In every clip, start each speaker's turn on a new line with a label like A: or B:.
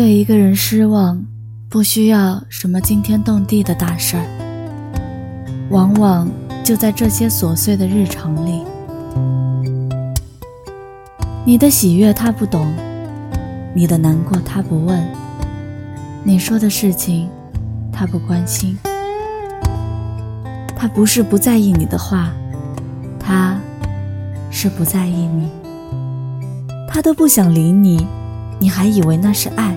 A: 对一个人失望，不需要什么惊天动地的大事儿，往往就在这些琐碎的日常里。你的喜悦他不懂，你的难过他不问，你说的事情他不关心。他不是不在意你的话，他是不在意你。他都不想理你，你还以为那是爱？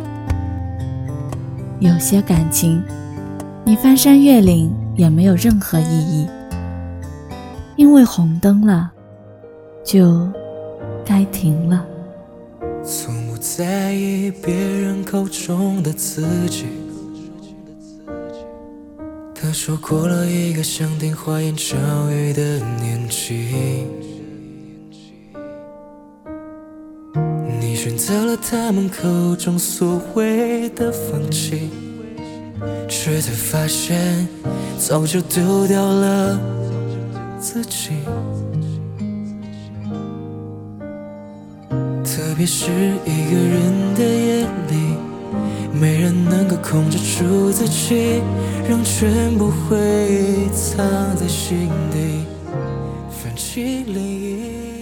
A: 有些感情，你翻山越岭也没有任何意义，因为红灯了，就该停了。
B: 从不在意别人口中的自己，他说过了一个想听花言巧语的年纪，选择了他们口中所谓的放弃，却才发现早就丢掉了自己。特别是一个人的夜里，没人能够控制住自己，让全部回忆藏在心底，泛起涟漪。